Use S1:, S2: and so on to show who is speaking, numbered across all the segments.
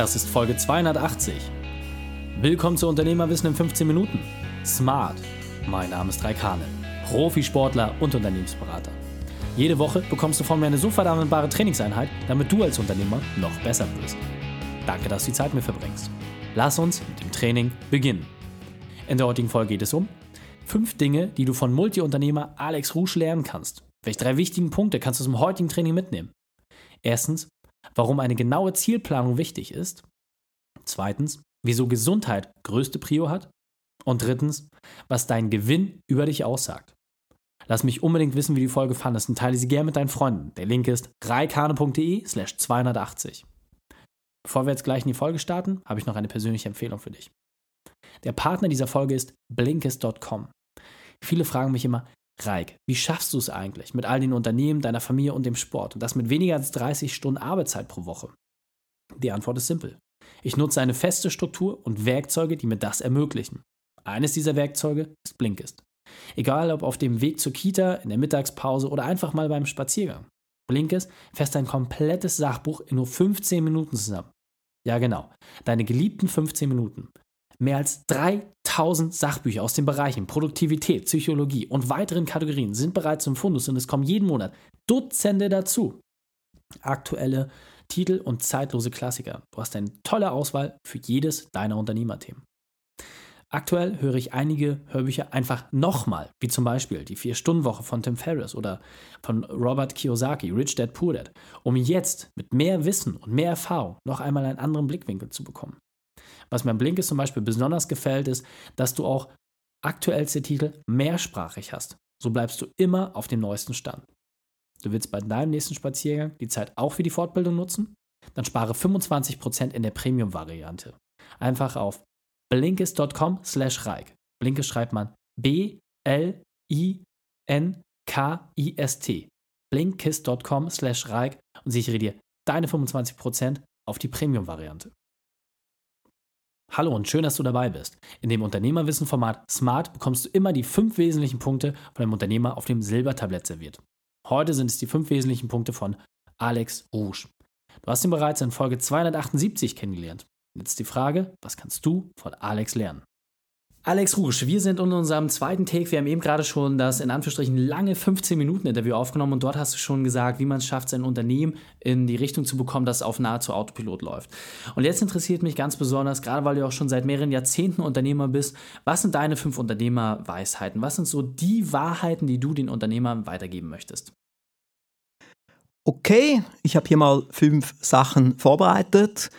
S1: Das ist Folge 280. Willkommen zu Unternehmerwissen in 15 Minuten. Smart. Mein Name ist Raikane, Profisportler und Unternehmensberater. Jede Woche bekommst du von mir eine super anwendbare Trainingseinheit, damit du als Unternehmer noch besser wirst. Danke, dass du die Zeit mit verbringst. Lass uns mit dem Training beginnen. In der heutigen Folge geht es um fünf Dinge, die du von Multiunternehmer Alex Rouge lernen kannst. Welche drei wichtigen Punkte kannst du zum heutigen Training mitnehmen? Erstens, warum eine genaue Zielplanung wichtig ist. Zweitens, wieso Gesundheit größte Prio hat. Und drittens, was dein Gewinn über dich aussagt. Lass mich unbedingt wissen, wie die Folge fandest und teile sie gerne mit deinen Freunden. Der Link ist reikane.de slash 280. Bevor wir jetzt gleich in die Folge starten, habe ich noch eine persönliche Empfehlung für dich. Der Partner dieser Folge ist blinkist.com. Viele fragen mich immer, Reik, wie schaffst du es eigentlich mit all den Unternehmen, deiner Familie und dem Sport und das mit weniger als 30 Stunden Arbeitszeit pro Woche? Die Antwort ist simpel. Ich nutze eine feste Struktur und Werkzeuge, die mir das ermöglichen. Eines dieser Werkzeuge ist Blinkist. Egal ob auf dem Weg zur Kita, in der Mittagspause oder einfach mal beim Spaziergang. Blinkist fässt ein komplettes Sachbuch in nur 15 Minuten zusammen. Ja genau, deine geliebten 15 Minuten. Mehr als 3000 Sachbücher aus den Bereichen Produktivität, Psychologie und weiteren Kategorien sind bereits im Fundus und es kommen jeden Monat Dutzende dazu. Aktuelle Titel und zeitlose Klassiker. Du hast eine tolle Auswahl für jedes deiner Unternehmerthemen. Aktuell höre ich einige Hörbücher einfach nochmal, wie zum Beispiel die Vier-Stunden-Woche von Tim Ferriss oder von Robert Kiyosaki, Rich Dad Poor Dad, um jetzt mit mehr Wissen und mehr Erfahrung noch einmal einen anderen Blickwinkel zu bekommen. Was mir am Blinkist zum Beispiel besonders gefällt, ist, dass du auch aktuellste Titel mehrsprachig hast. So bleibst du immer auf dem neuesten Stand. Du willst bei deinem nächsten Spaziergang die Zeit auch für die Fortbildung nutzen? Dann spare 25% in der Premium-Variante. Einfach auf blinkist.com slash reik. Blinkist schreibt man B-L-I-N-K-I-S-T. blinkist.com slash reik und sichere dir deine 25% auf die Premium-Variante. Hallo und schön, dass du dabei bist. In dem Unternehmerwissen-Format Smart bekommst du immer die fünf wesentlichen Punkte von einem Unternehmer auf dem Silbertablett serviert. Heute sind es die fünf wesentlichen Punkte von Alex Rouge. Du hast ihn bereits in Folge 278 kennengelernt. Jetzt die Frage, was kannst du von Alex lernen? Alex Rusch, wir sind in unserem zweiten Take. Wir haben eben gerade schon das in Anführungsstrichen lange 15-Minuten-Interview aufgenommen und dort hast du schon gesagt, wie man es schafft, sein Unternehmen in die Richtung zu bekommen, dass es auf nahezu Autopilot läuft. Und jetzt interessiert mich ganz besonders, gerade weil du auch schon seit mehreren Jahrzehnten Unternehmer bist, was sind deine fünf Unternehmerweisheiten? Was sind so die Wahrheiten, die du den Unternehmern weitergeben möchtest?
S2: Okay, ich habe hier mal fünf Sachen vorbereitet.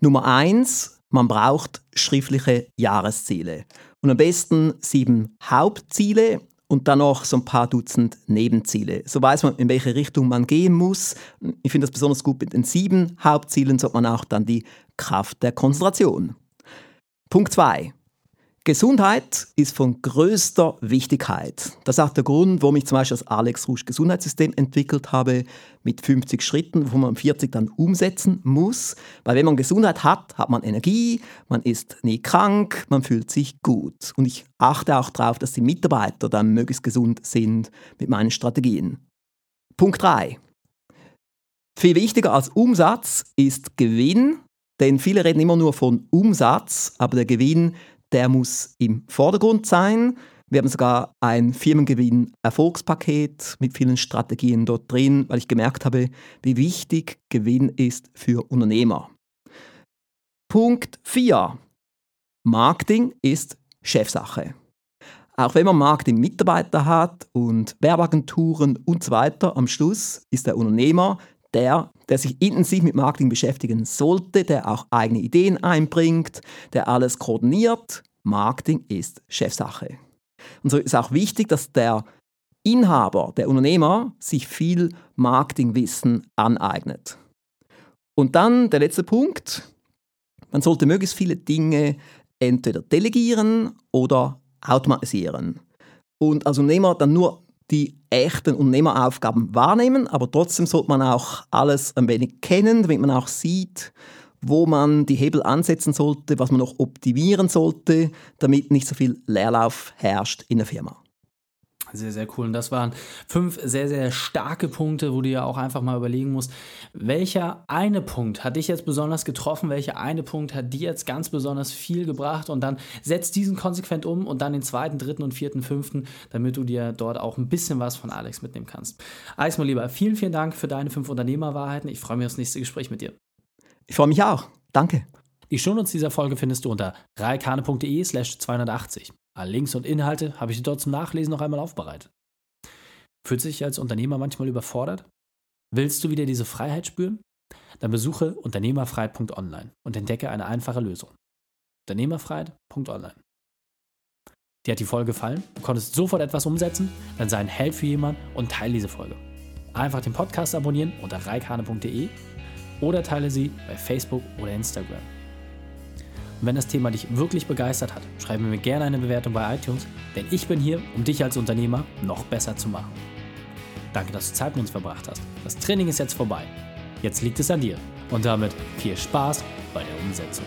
S2: Nummer eins, man braucht schriftliche Jahresziele. Und am besten sieben Hauptziele und dann noch so ein paar Dutzend Nebenziele. So weiß man, in welche Richtung man gehen muss. Ich finde das besonders gut mit den sieben Hauptzielen, so hat man auch dann die Kraft der Konzentration. Punkt 2. Gesundheit ist von größter Wichtigkeit. Das ist auch der Grund, warum ich zum Beispiel das Alex Rouge Gesundheitssystem entwickelt habe, mit 50 Schritten, wo man 40 dann umsetzen muss. Weil wenn man Gesundheit hat, hat man Energie, man ist nie krank, man fühlt sich gut. Und ich achte auch darauf, dass die Mitarbeiter dann möglichst gesund sind mit meinen Strategien. Punkt 3. Viel wichtiger als Umsatz ist Gewinn, denn viele reden immer nur von Umsatz, aber der Gewinn der muss im Vordergrund sein. Wir haben sogar ein Firmengewinn-Erfolgspaket mit vielen Strategien dort drin, weil ich gemerkt habe, wie wichtig Gewinn ist für Unternehmer. Punkt 4. Marketing ist Chefsache. Auch wenn man Marketing-Mitarbeiter hat und Werbeagenturen und so weiter, am Schluss ist der Unternehmer der, der sich intensiv mit Marketing beschäftigen sollte, der auch eigene Ideen einbringt, der alles koordiniert. Marketing ist Chefsache. Und so ist auch wichtig, dass der Inhaber, der Unternehmer, sich viel Marketingwissen aneignet. Und dann der letzte Punkt. Man sollte möglichst viele Dinge entweder delegieren oder automatisieren. Und als Unternehmer dann nur die echten Unternehmeraufgaben wahrnehmen, aber trotzdem sollte man auch alles ein wenig kennen, damit man auch sieht, wo man die Hebel ansetzen sollte, was man noch optimieren sollte, damit nicht so viel Leerlauf herrscht in der Firma.
S1: Sehr, sehr cool. Und das waren fünf sehr, sehr starke Punkte, wo du ja auch einfach mal überlegen musst, welcher eine Punkt hat dich jetzt besonders getroffen, welcher eine Punkt hat dir jetzt ganz besonders viel gebracht und dann setz diesen konsequent um und dann den zweiten, dritten und vierten, fünften, damit du dir dort auch ein bisschen was von Alex mitnehmen kannst. Alex, mein Lieber, vielen, vielen Dank für deine fünf Unternehmerwahrheiten. Ich freue mich aufs nächste Gespräch mit dir.
S2: Ich freue mich auch. Danke.
S1: Die Shownotes dieser Folge findest du unter reikane.de slash 280. Alle Links und Inhalte habe ich dir dort zum Nachlesen noch einmal aufbereitet. Fühlt sich als Unternehmer manchmal überfordert? Willst du wieder diese Freiheit spüren? Dann besuche unternehmerfreiheit.online und entdecke eine einfache Lösung. Unternehmerfreiheit.online. Dir hat die Folge gefallen? Du konntest sofort etwas umsetzen? Dann sei ein Held für jemanden und teile diese Folge. Einfach den Podcast abonnieren unter reikane.de oder teile sie bei Facebook oder Instagram. Wenn das Thema dich wirklich begeistert hat, schreibe mir gerne eine Bewertung bei iTunes, denn ich bin hier, um dich als Unternehmer noch besser zu machen. Danke, dass du Zeit mit uns verbracht hast. Das Training ist jetzt vorbei. Jetzt liegt es an dir. Und damit viel Spaß bei der Umsetzung.